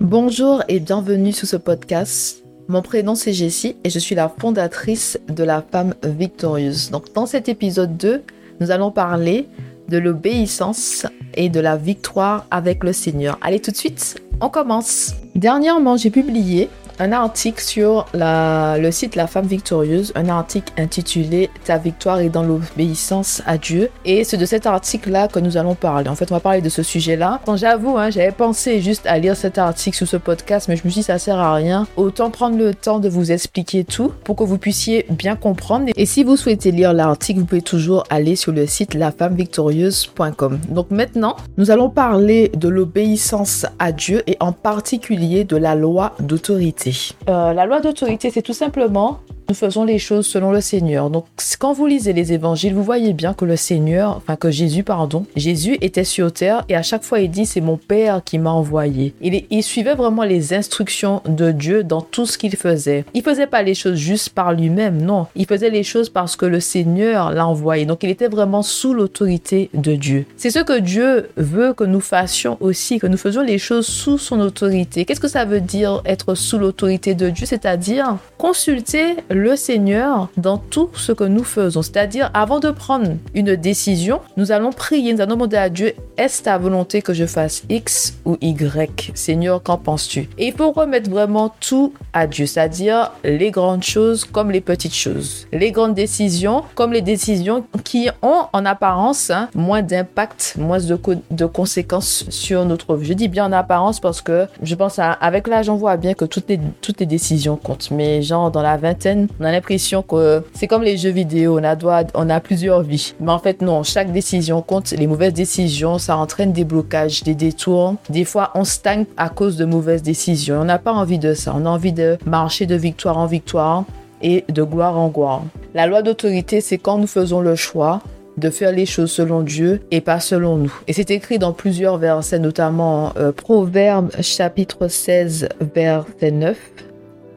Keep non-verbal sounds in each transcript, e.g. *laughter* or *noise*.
Bonjour et bienvenue sur ce podcast. Mon prénom c'est Jessie et je suis la fondatrice de la femme victorieuse. Donc dans cet épisode 2, nous allons parler de l'obéissance et de la victoire avec le Seigneur. Allez tout de suite, on commence. Dernièrement, j'ai publié un article sur le site La Femme Victorieuse, un article intitulé Ta victoire est dans l'obéissance à Dieu. Et c'est de cet article-là que nous allons parler. En fait, on va parler de ce sujet-là. J'avoue, hein, j'avais pensé juste à lire cet article sur ce podcast, mais je me suis dit ça sert à rien. Autant prendre le temps de vous expliquer tout pour que vous puissiez bien comprendre. Et si vous souhaitez lire l'article, vous pouvez toujours aller sur le site lafemmevictorieuse.com. Donc maintenant, nous allons parler de l'obéissance à Dieu et en particulier de la loi d'autorité. Euh, la loi d'autorité, c'est tout simplement nous faisons les choses selon le Seigneur. Donc, quand vous lisez les évangiles, vous voyez bien que le Seigneur, enfin que Jésus, pardon, Jésus était sur terre et à chaque fois il dit c'est mon Père qui m'a envoyé. Il, suivait vraiment les instructions de Dieu dans tout ce qu'il faisait. Il faisait pas les choses juste par lui-même, non. Il faisait les choses parce que le Seigneur l'a envoyé. Donc, il était vraiment sous l'autorité de Dieu. C'est ce que Dieu veut que nous fassions aussi, que nous faisions les choses sous son autorité. Qu'est-ce que ça veut dire être sous l'autorité de Dieu? C'est-à-dire consulter le Seigneur dans tout ce que nous faisons. C'est-à-dire, avant de prendre une décision, nous allons prier, nous allons demander à Dieu, est-ce ta volonté que je fasse X ou Y? Seigneur, qu'en penses-tu? Et il faut remettre vraiment tout à Dieu, c'est-à-dire les grandes choses comme les petites choses. Les grandes décisions comme les décisions qui ont en apparence hein, moins d'impact, moins de, conséquences sur notre vie. Je dis bien en apparence parce que je pense avec l'âge, on voit bien que toutes les, toutes les décisions comptent. Mais genre dans la vingtaine, on a l'impression que c'est comme les jeux vidéo, on a, on a plusieurs vies. Mais en fait, non, chaque décision compte. Les mauvaises décisions, ça entraîne des blocages, des détours. Des fois, on stagne à cause de mauvaises décisions. On n'a pas envie de ça. On a envie de marcher de victoire en victoire et de gloire en gloire. La loi d'autorité, c'est quand nous faisons le choix de faire les choses selon Dieu et pas selon nous. Et c'est écrit dans plusieurs versets, notamment euh, Proverbe chapitre 16, verset 9.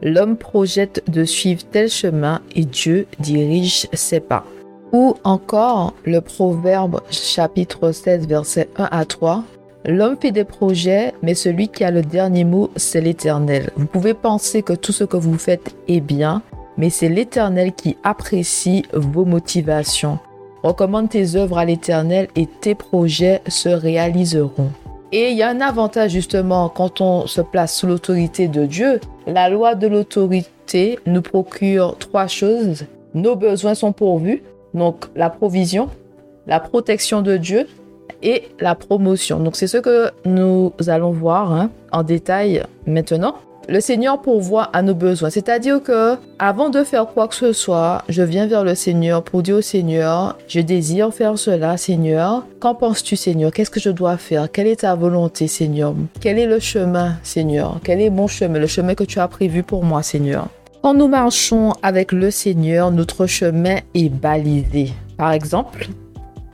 L'homme projette de suivre tel chemin et Dieu dirige ses pas. Ou encore le Proverbe chapitre 16 verset 1 à 3. L'homme fait des projets, mais celui qui a le dernier mot, c'est l'Éternel. Vous pouvez penser que tout ce que vous faites est bien, mais c'est l'Éternel qui apprécie vos motivations. Recommande tes œuvres à l'Éternel et tes projets se réaliseront. Et il y a un avantage justement quand on se place sous l'autorité de Dieu. La loi de l'autorité nous procure trois choses. Nos besoins sont pourvus, donc la provision, la protection de Dieu et la promotion. Donc c'est ce que nous allons voir hein, en détail maintenant le Seigneur pourvoit à nos besoins. C'est-à-dire que avant de faire quoi que ce soit, je viens vers le Seigneur pour dire au Seigneur, je désire faire cela, Seigneur. Qu'en penses-tu, Seigneur? Qu'est-ce que je dois faire? Quelle est ta volonté, Seigneur? Quel est le chemin, Seigneur? Quel est mon chemin, le chemin que tu as prévu pour moi, Seigneur? Quand nous marchons avec le Seigneur, notre chemin est balisé. Par exemple,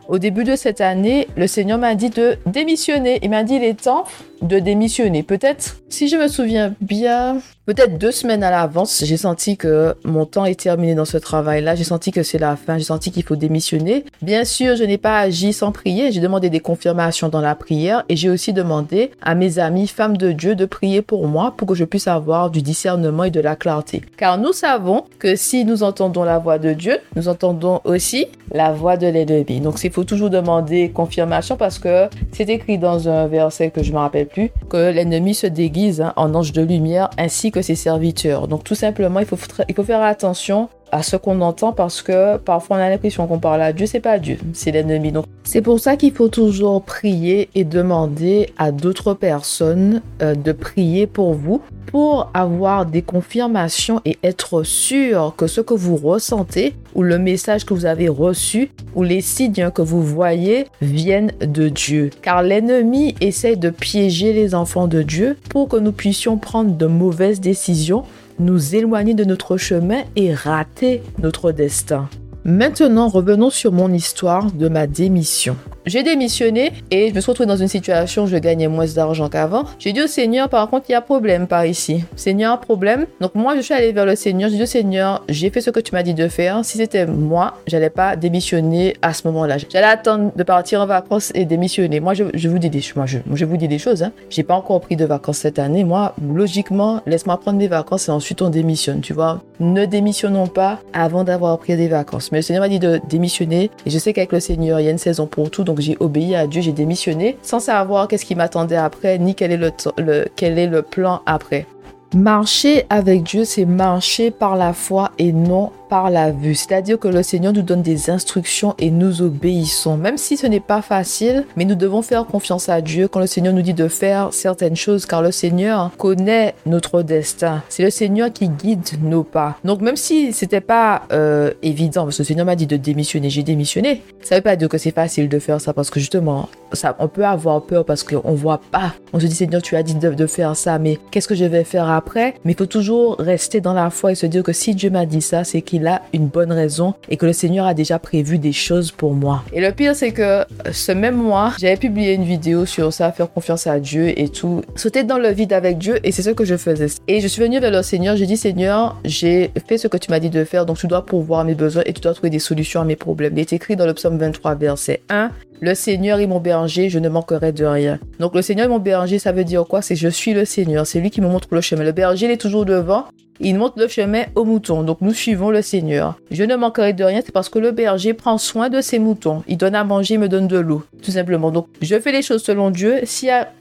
au début de cette année, le Seigneur m'a dit de démissionner. Il m'a dit il est temps de démissionner. Peut-être, si je me souviens bien, peut-être deux semaines à l'avance, j'ai senti que mon temps est terminé dans ce travail-là. J'ai senti que c'est la fin. J'ai senti qu'il faut démissionner. Bien sûr, je n'ai pas agi sans prier. J'ai demandé des confirmations dans la prière et j'ai aussi demandé à mes amis femmes de Dieu de prier pour moi pour que je puisse avoir du discernement et de la clarté. Car nous savons que si nous entendons la voix de Dieu, nous entendons aussi la voix de l'ennemi. Donc, il faut toujours demander confirmation parce que c'est écrit dans un verset que je me rappelle que l'ennemi se déguise hein, en ange de lumière ainsi que ses serviteurs. Donc tout simplement, il faut, il faut faire attention à ce qu'on entend parce que parfois on a l'impression qu'on parle à Dieu, c'est pas Dieu, c'est l'ennemi. Donc c'est pour ça qu'il faut toujours prier et demander à d'autres personnes euh, de prier pour vous pour avoir des confirmations et être sûr que ce que vous ressentez ou le message que vous avez reçu ou les signes que vous voyez viennent de Dieu. Car l'ennemi essaie de piéger les enfants de Dieu pour que nous puissions prendre de mauvaises décisions nous éloigner de notre chemin et rater notre destin. Maintenant, revenons sur mon histoire de ma démission. J'ai démissionné et je me suis retrouvée dans une situation où je gagnais moins d'argent qu'avant. J'ai dit au Seigneur, par contre, il y a problème par ici. Seigneur, problème. Donc moi, je suis allée vers le Seigneur. J'ai dit au Seigneur, j'ai fait ce que tu m'as dit de faire. Si c'était moi, j'allais pas démissionner à ce moment-là. J'allais attendre de partir en vacances et démissionner. Moi, je, vous dis des, moi, je, je vous dis des choses. Hein. J'ai pas encore pris de vacances cette année. Moi, logiquement, laisse-moi prendre des vacances et ensuite on démissionne. Tu vois, ne démissionnons pas avant d'avoir pris des vacances. Mais le Seigneur m'a dit de démissionner et je sais qu'avec le Seigneur, il y a une saison pour tout. Donc j'ai obéi à Dieu, j'ai démissionné sans savoir qu'est-ce qui m'attendait après ni quel est le, le, quel est le plan après. Marcher avec Dieu, c'est marcher par la foi et non par la vue. C'est-à-dire que le Seigneur nous donne des instructions et nous obéissons. Même si ce n'est pas facile, mais nous devons faire confiance à Dieu quand le Seigneur nous dit de faire certaines choses, car le Seigneur connaît notre destin. C'est le Seigneur qui guide nos pas. Donc même si c'était pas euh, évident, parce que le Seigneur m'a dit de démissionner, j'ai démissionné. Ça veut pas dire que c'est facile de faire ça, parce que justement, ça, on peut avoir peur parce qu'on voit pas. On se dit Seigneur, tu as dit de, de faire ça, mais qu'est-ce que je vais faire après? Mais il faut toujours rester dans la foi et se dire que si Dieu m'a dit ça, c'est qu'il a une bonne raison et que le Seigneur a déjà prévu des choses pour moi. Et le pire, c'est que ce même mois, j'avais publié une vidéo sur ça, faire confiance à Dieu et tout. Sauter dans le vide avec Dieu et c'est ce que je faisais. Et je suis venue vers le Seigneur, j'ai dit Seigneur, j'ai fait ce que tu m'as dit de faire, donc tu dois pourvoir mes besoins et tu dois trouver des solutions à mes problèmes. Il est écrit dans le psaume 23, verset 1. Le Seigneur est mon berger, je ne manquerai de rien. Donc le Seigneur est mon berger, ça veut dire quoi? C'est je suis le Seigneur, c'est lui qui me montre le chemin. Le berger, il est toujours devant il montre le chemin aux moutons. Donc nous suivons le Seigneur. Je ne manquerai de rien, c'est parce que le berger prend soin de ses moutons. Il donne à manger, il me donne de l'eau, tout simplement. Donc je fais les choses selon Dieu.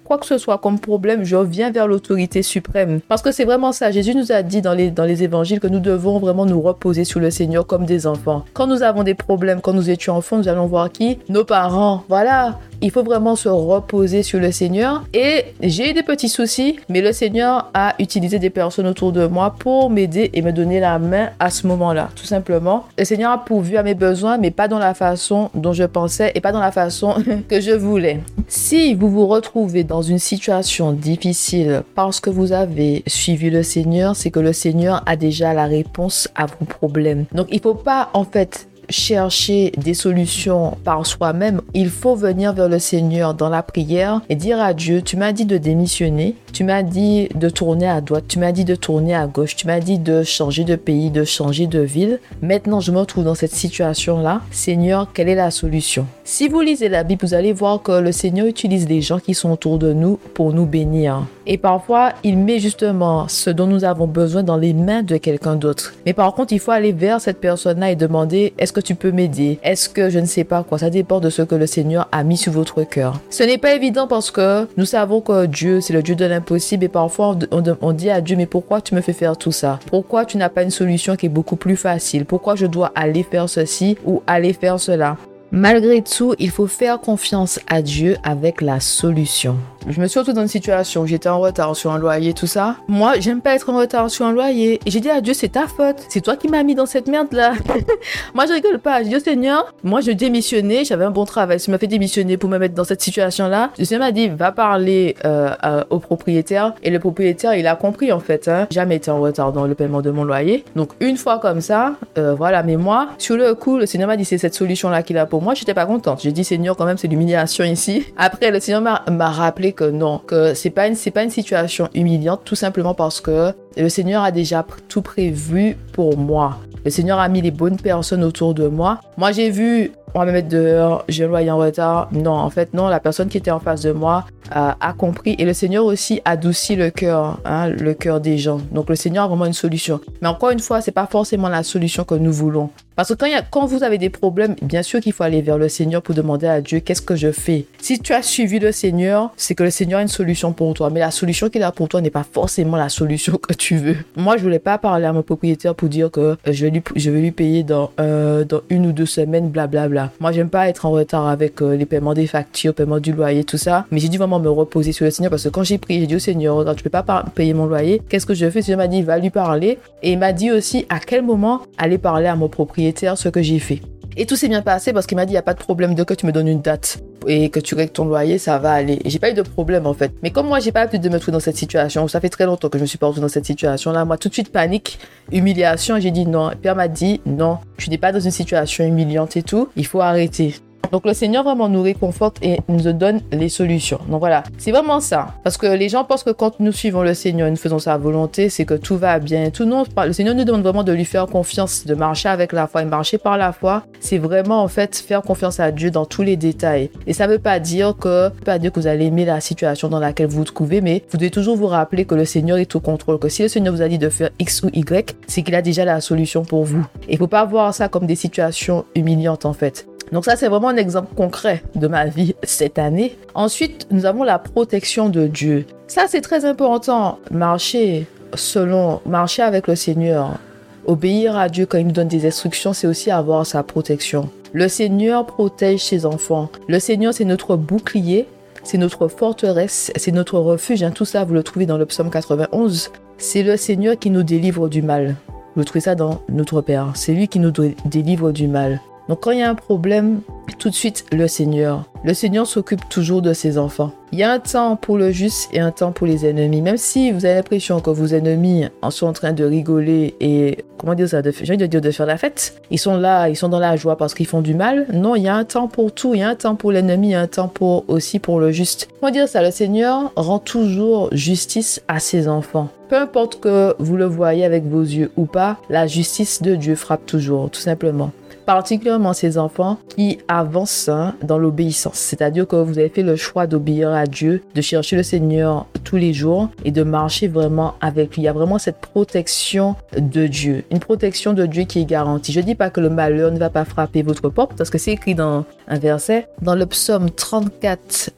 Quoi que ce soit comme problème, je reviens vers l'autorité suprême. Parce que c'est vraiment ça. Jésus nous a dit dans les, dans les évangiles que nous devons vraiment nous reposer sur le Seigneur comme des enfants. Quand nous avons des problèmes, quand nous étions enfants, nous allons voir qui? Nos parents. Voilà. Il faut vraiment se reposer sur le Seigneur. Et j'ai eu des petits soucis, mais le Seigneur a utilisé des personnes autour de moi pour m'aider et me donner la main à ce moment-là, tout simplement. Le Seigneur a pourvu à mes besoins, mais pas dans la façon dont je pensais et pas dans la façon *laughs* que je voulais. Si vous vous retrouvez dans une situation difficile parce que vous avez suivi le Seigneur, c'est que le Seigneur a déjà la réponse à vos problèmes. Donc il faut pas en fait chercher des solutions par soi-même, il faut venir vers le Seigneur dans la prière et dire à Dieu, tu m'as dit de démissionner, tu m'as dit de tourner à droite, tu m'as dit de tourner à gauche, tu m'as dit de changer de pays, de changer de ville. Maintenant, je me retrouve dans cette situation-là. Seigneur, quelle est la solution? Si vous lisez la Bible, vous allez voir que le Seigneur utilise les gens qui sont autour de nous pour nous bénir. Et parfois, il met justement ce dont nous avons besoin dans les mains de quelqu'un d'autre. Mais par contre, il faut aller vers cette personne-là et demander, est-ce que tu peux m'aider? Est-ce que je ne sais pas quoi? Ça dépend de ce que le Seigneur a mis sur votre cœur. Ce n'est pas évident parce que nous savons que Dieu, c'est le Dieu de l'impossible et parfois on, dit à Dieu, mais pourquoi tu me fais faire tout ça? Pourquoi tu n'as pas une solution qui est beaucoup plus facile? Pourquoi je dois aller faire ceci ou aller faire cela? Malgré tout, il faut faire confiance à Dieu avec la solution. Je me suis retrouvée dans une situation j'étais en retard sur un loyer, tout ça. Moi, j'aime pas être en retard sur un loyer. Et j'ai dit à Dieu, c'est ta faute. C'est toi qui m'as mis dans cette merde-là. *laughs* moi, je rigole pas. J'ai dit au Seigneur, moi, je démissionnais. J'avais un bon travail. Tu m'as fait démissionner pour me mettre dans cette situation-là. Le Seigneur m'a dit, va parler euh, au propriétaire. Et le propriétaire, il a compris, en fait. Hein. Jamais été en retard dans le paiement de mon loyer. Donc, une fois comme ça, euh, voilà. Mais moi, sur le coup, le Seigneur m'a dit, c'est cette solution-là qu'il a pour moi. J'étais pas contente. J'ai dit, Seigneur, quand même, c'est l'humiliation ici. Après, le Seigneur m'a rappelé que non, que c'est pas une, c'est pas une situation humiliante, tout simplement parce que le Seigneur a déjà tout prévu pour moi. Le Seigneur a mis les bonnes personnes autour de moi. Moi, j'ai vu, on va me mettre dehors, j'ai un loyer en retard. Non, en fait, non, la personne qui était en face de moi euh, a compris. Et le Seigneur aussi adoucit le cœur, hein, le cœur des gens. Donc, le Seigneur a vraiment une solution. Mais encore une fois, c'est pas forcément la solution que nous voulons. Parce que quand, vous avez des problèmes, bien sûr qu'il faut aller vers le Seigneur pour demander à Dieu qu'est-ce que je fais? Si tu as suivi le Seigneur, c'est que le Seigneur a une solution pour toi. Mais la solution qu'il a pour toi n'est pas forcément la solution que tu veux. Moi, je voulais pas parler à mon propriétaire pour dire que euh, je vais lui, je vais lui payer dans, euh, une ou deux semaines, blablabla. Bla, bla. Moi, j'aime pas être en retard avec euh, les paiements des factures, paiement du loyer, tout ça. Mais j'ai dû vraiment me reposer sur le Seigneur parce que quand j'ai prié, j'ai dit au Seigneur, tu peux pas payer mon loyer. Qu'est-ce que je fais? Le Seigneur m'a dit, va lui parler. Et il m'a dit aussi à quel moment aller parler à mon propriétaire ce que j'ai fait. Et tout s'est bien passé parce qu'il m'a dit, il n'y a pas de problème de que tu me donnes une date et que tu règles ton loyer, ça va aller. Et j'ai pas eu de problème en fait. Mais comme moi, j'ai pas pu de me trouver dans cette situation, ça fait très longtemps que je me suis pas retrouvée dans cette situation-là, moi tout de suite panique, humiliation, j'ai dit non. Pierre m'a dit non, tu n'es pas dans une situation humiliante et tout, il faut arrêter. Donc le Seigneur vraiment nous réconforte et nous donne les solutions. Donc voilà, c'est vraiment ça. Parce que les gens pensent que quand nous suivons le Seigneur nous faisons sa volonté, c'est que tout va bien. Tout non, le Seigneur nous demande vraiment de lui faire confiance, de marcher avec la foi et marcher par la foi. C'est vraiment en fait faire confiance à Dieu dans tous les détails. Et ça ne veut pas dire que, pas dire que vous allez aimer la situation dans laquelle vous vous trouvez, mais vous devez toujours vous rappeler que le Seigneur est au contrôle. Que si le Seigneur vous a dit de faire X ou Y, c'est qu'il a déjà la solution pour vous. Et il faut pas voir ça comme des situations humiliantes en fait. Donc ça, c'est vraiment un exemple concret de ma vie cette année. Ensuite, nous avons la protection de Dieu. Ça, c'est très important. Marcher selon, marcher avec le Seigneur, obéir à Dieu quand il nous donne des instructions, c'est aussi avoir sa protection. Le Seigneur protège ses enfants. Le Seigneur, c'est notre bouclier, c'est notre forteresse, c'est notre refuge. Hein. Tout ça, vous le trouvez dans le psaume 91. C'est le Seigneur qui nous délivre du mal. Vous trouvez ça dans notre Père. C'est lui qui nous délivre du mal. Donc quand il y a un problème, tout de suite le Seigneur. Le Seigneur s'occupe toujours de ses enfants. Il y a un temps pour le juste et un temps pour les ennemis. Même si vous avez l'impression que vos ennemis sont en train de rigoler et, comment dire ça, j'ai envie de dire de faire la fête. Ils sont là, ils sont dans la joie parce qu'ils font du mal. Non, il y a un temps pour tout. Il y a un temps pour l'ennemi, il y a un temps pour, aussi pour le juste. Comment dire ça, le Seigneur rend toujours justice à ses enfants. Peu importe que vous le voyez avec vos yeux ou pas, la justice de Dieu frappe toujours, tout simplement particulièrement ces enfants qui avancent hein, dans l'obéissance. C'est-à-dire que vous avez fait le choix d'obéir à Dieu, de chercher le Seigneur tous les jours et de marcher vraiment avec lui. Il y a vraiment cette protection de Dieu, une protection de Dieu qui est garantie. Je ne dis pas que le malheur ne va pas frapper votre porte parce que c'est écrit dans un verset. Dans le psaume 34,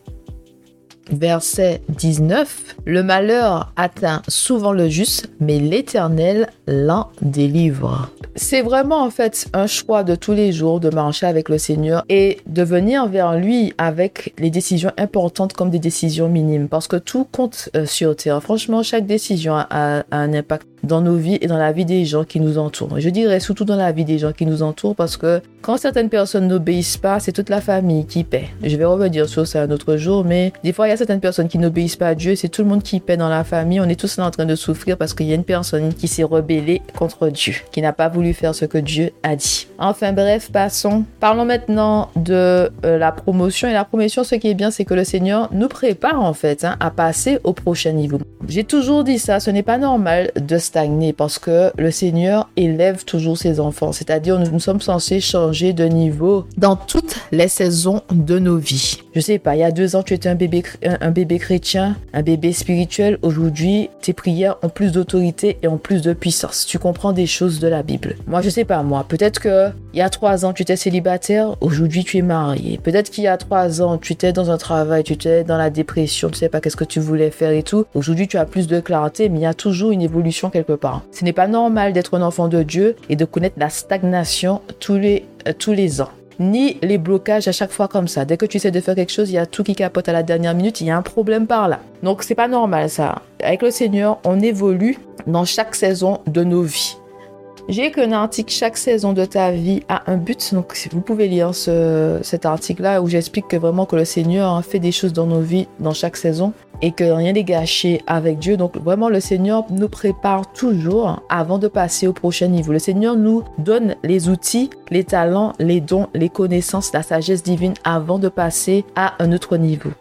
verset 19, le malheur atteint souvent le juste, mais l'Éternel l'en délivre. C'est vraiment en fait un choix de tous les jours de marcher avec le Seigneur et de venir vers lui avec les décisions importantes comme des décisions minimes parce que tout compte euh, sur terre. Franchement, chaque décision a un impact dans nos vies et dans la vie des gens qui nous entourent. Je dirais surtout dans la vie des gens qui nous entourent parce que quand certaines personnes n'obéissent pas, c'est toute la famille qui paie. Je vais revenir sur ça un autre jour, mais des fois, il y a certaines personnes qui n'obéissent pas à Dieu, c'est tout le monde qui paie dans la famille. On est tous en train de souffrir parce qu'il y a une personne qui s'est rebellée contre Dieu, qui n'a pas voulu faire ce que Dieu a dit. Enfin bref, passons. Parlons maintenant de euh, la promotion. Et la promotion, ce qui est bien, c'est que le Seigneur nous prépare en fait hein, à passer au prochain niveau. J'ai toujours dit ça, ce n'est pas normal de stagner parce que le Seigneur élève toujours ses enfants. C'est-à-dire, nous, sommes censés changer de niveau dans toutes les saisons de nos vies. Je sais pas, il y a deux ans, tu étais un bébé, un, bébé chrétien, un bébé spirituel. Aujourd'hui, tes prières ont plus d'autorité et ont plus de puissance. Tu comprends des choses de la Bible. Moi, je sais pas, moi. Peut-être que il y a trois ans, tu étais célibataire. Aujourd'hui, tu es marié. Peut-être qu'il y a trois ans, tu étais dans un travail, tu étais dans la dépression, tu sais pas qu'est-ce que tu voulais faire et tout. Aujourd'hui, tu as plus de clarté, mais il y a toujours une évolution quelque Ce n'est pas normal d'être un enfant de Dieu et de connaître la stagnation tous les, euh, tous les ans ni les blocages à chaque fois comme ça. Dès que tu essaies de faire quelque chose, il y a tout qui capote à la dernière minute, il y a un problème par là. Donc c'est pas normal ça. Avec le Seigneur, on évolue dans chaque saison de nos vies. J'ai écrit un article chaque saison de ta vie a un but. Donc vous pouvez lire cet article-là où j'explique que vraiment que le Seigneur fait des choses dans nos vies dans chaque saison et que rien n'est gâché avec Dieu. Donc vraiment le Seigneur nous prépare toujours avant de passer au prochain niveau. Le Seigneur nous donne les outils, les talents, les dons, les connaissances, la sagesse divine avant de passer à un autre niveau.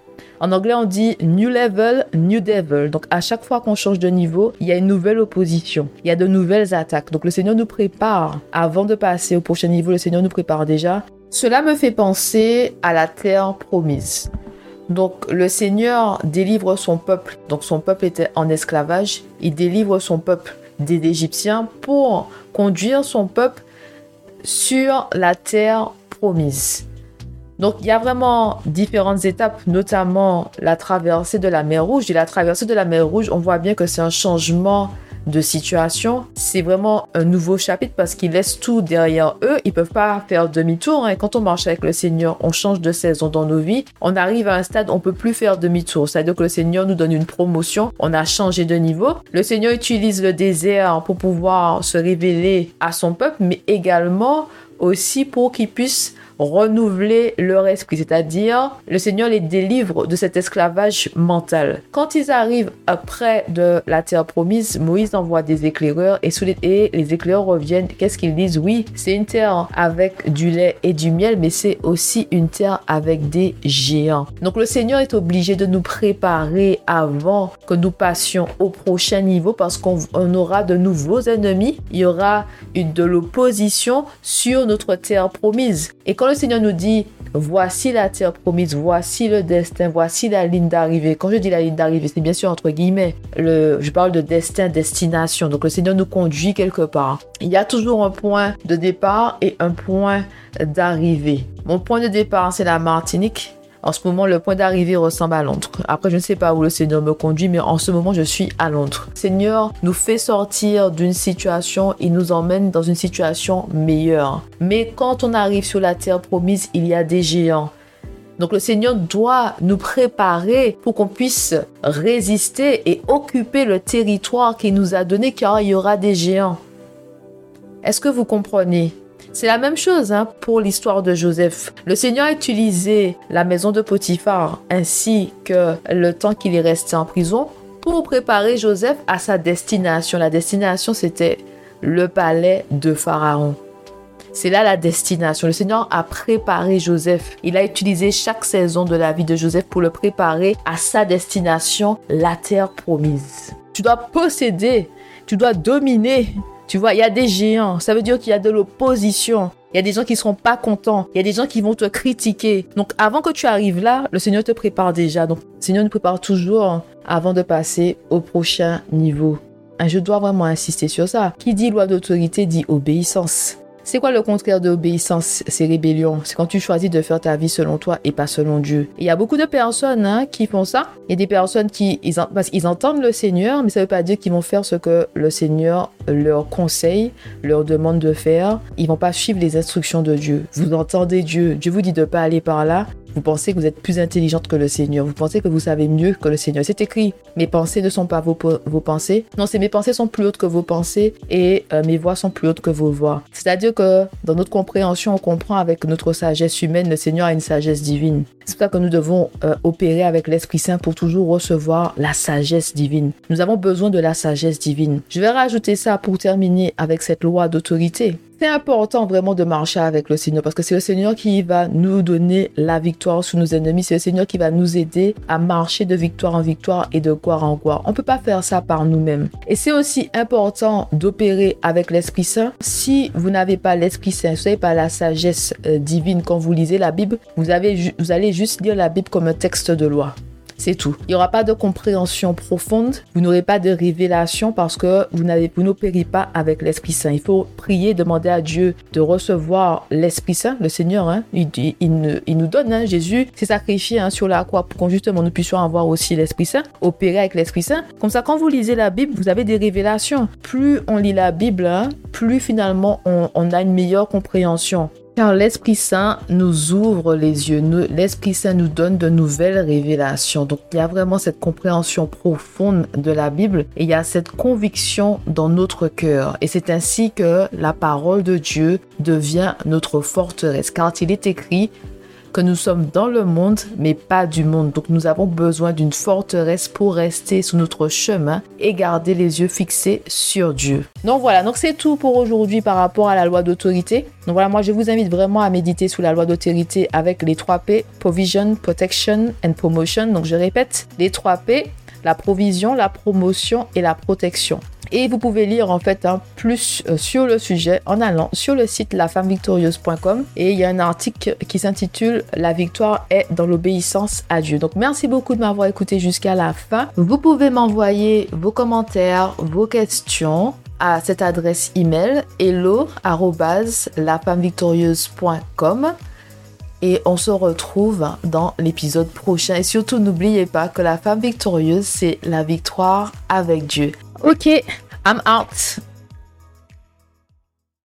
En anglais, on dit new level, new devil. Donc, à chaque fois qu'on change de niveau, il y a une nouvelle opposition. Il y a de nouvelles attaques. Donc, le Seigneur nous prépare. Avant de passer au prochain niveau, le Seigneur nous prépare déjà. Cela me fait penser à la terre promise. Donc le Seigneur délivre son peuple. Donc son peuple était en esclavage. Il délivre son peuple des Égyptiens pour conduire son peuple sur la terre promise. Donc il y a vraiment différentes étapes, notamment la traversée de la mer Rouge. Et la traversée de la mer Rouge, on voit bien que c'est un changement de situation. C'est vraiment un nouveau chapitre parce qu'ils laissent tout derrière eux. Ils peuvent pas faire demi-tour. Hein. quand on marche avec le Seigneur, on change de saison dans nos vies. On arrive à un stade, on peut plus faire demi-tour. C'est-à-dire que le Seigneur nous donne une promotion. On a changé de niveau. Le Seigneur utilise le désert pour pouvoir se révéler à son peuple, mais également aussi pour qu'il puisse renouveler leur esprit, c'est-à-dire le Seigneur les délivre de cet esclavage mental. Quand ils arrivent près de la terre promise, Moïse envoie des éclaireurs et, les, et les éclaireurs reviennent. Qu'est-ce qu'ils disent? Oui, c'est une terre avec du lait et du miel, mais c'est aussi une terre avec des géants. Donc le Seigneur est obligé de nous préparer avant que nous passions au prochain niveau parce qu'on aura de nouveaux ennemis. Il y aura de l'opposition sur notre terre promise. Et quand le Seigneur nous dit, voici la terre promise, voici le destin, voici la ligne d'arrivée. Quand je dis la ligne d'arrivée, c'est bien sûr entre guillemets. Le, je parle de destin, destination. Donc le Seigneur nous conduit quelque part. Il y a toujours un point de départ et un point d'arrivée. Mon point de départ, c'est la Martinique. En ce moment, le point d'arrivée ressemble à Londres. Après, je ne sais pas où le Seigneur me conduit, mais en ce moment, je suis à Londres. Le Seigneur nous fait sortir d'une situation, il nous emmène dans une situation meilleure. Mais quand on arrive sur la terre promise, il y a des géants. Donc le Seigneur doit nous préparer pour qu'on puisse résister et occuper le territoire qu'il nous a donné car il y aura des géants. Est-ce que vous comprenez? C'est la même chose hein, pour l'histoire de Joseph. Le Seigneur a utilisé la maison de Potiphar ainsi que le temps qu'il est resté en prison pour préparer Joseph à sa destination. La destination, c'était le palais de Pharaon. C'est là la destination. Le Seigneur a préparé Joseph. Il a utilisé chaque saison de la vie de Joseph pour le préparer à sa destination, la terre promise. Tu dois posséder, tu dois dominer, tu vois, il y a des géants. Ça veut dire qu'il y a de l'opposition. Il y a des gens qui seront pas contents. Il y a des gens qui vont te critiquer. Donc, avant que tu arrives là, le Seigneur te prépare déjà. Donc, le Seigneur nous prépare toujours avant de passer au prochain niveau. Je dois vraiment insister sur ça. Qui dit loi d'autorité dit obéissance. C'est quoi le contraire d'obéissance C'est rébellion. C'est quand tu choisis de faire ta vie selon toi et pas selon Dieu. Il y a beaucoup de personnes hein, qui font ça. Il y a des personnes qui ils, parce entendent le Seigneur, mais ça ne veut pas dire qu'ils vont faire ce que le Seigneur leur conseille, leur demande de faire. Ils vont pas suivre les instructions de Dieu. Vous entendez Dieu. Dieu vous dit de pas aller par là. Vous pensez que vous êtes plus intelligente que le Seigneur. Vous pensez que vous savez mieux que le Seigneur. C'est écrit. Mes pensées ne sont pas vos, pensées. Non, c'est mes pensées sont plus hautes que vos pensées et euh, mes voix sont plus hautes que vos voix. C'est-à-dire que dans notre compréhension, on comprend avec notre sagesse humaine, le Seigneur a une sagesse divine. C'est pour ça que nous devons euh, opérer avec l'Esprit Saint pour toujours recevoir la sagesse divine. Nous avons besoin de la sagesse divine. Je vais rajouter ça pour terminer avec cette loi d'autorité. C'est important vraiment de marcher avec le Seigneur parce que c'est le Seigneur qui va nous donner la victoire sur nos ennemis. C'est le Seigneur qui va nous aider à marcher de victoire en victoire et de gloire en gloire. On ne peut pas faire ça par nous-mêmes. Et c'est aussi important d'opérer avec l'Esprit Saint. Si vous n'avez pas l'Esprit Saint, vous n'avez pas la sagesse euh, divine quand vous lisez la Bible, vous, avez, vous allez juste lire la Bible comme un texte de loi. C'est tout. Il n'y aura pas de compréhension profonde. Vous n'aurez pas de révélation parce que vous n'opérez pas avec l'Esprit Saint. Il faut prier, demander à Dieu de recevoir l'Esprit Saint, le Seigneur. Hein. il, nous donne, hein. Jésus s'est sacrifié hein, sur la croix pour qu'on justement nous puissions avoir aussi l'Esprit Saint, opérer avec l'Esprit Saint. Comme ça, quand vous lisez la Bible, vous avez des révélations. Plus on lit la Bible, plus finalement on a une meilleure compréhension. Car l'Esprit Saint nous ouvre les yeux, l'Esprit Saint nous donne de nouvelles révélations. Donc il y a vraiment cette compréhension profonde de la Bible et il y a cette conviction dans notre cœur. Et c'est ainsi que la parole de Dieu devient notre forteresse. Car il est écrit, que nous sommes dans le monde, mais pas du monde. Donc nous avons besoin d'une forteresse pour rester sur notre chemin et garder les yeux fixés sur Dieu. Donc voilà, donc c'est tout pour aujourd'hui par rapport à la loi d'autorité. Donc voilà, moi je vous invite vraiment à méditer sous la loi d'autorité avec les 3 P, Provision, Protection and Promotion. Donc je répète, les 3 P, la provision, la promotion et la protection. Et vous pouvez lire en fait un plus euh, sur le sujet en allant sur le site lafemmevictorieuse.com et il y a un article qui s'intitule La victoire est dans l'obéissance à Dieu. Donc merci beaucoup de m'avoir écouté jusqu'à la fin. Vous pouvez m'envoyer vos commentaires, vos questions à cette adresse email hello@lafemmevictorieuse.com et on se retrouve dans l'épisode prochain. Et surtout, n'oubliez pas que la femme victorieuse, c'est la victoire avec Dieu. Ok, I'm out.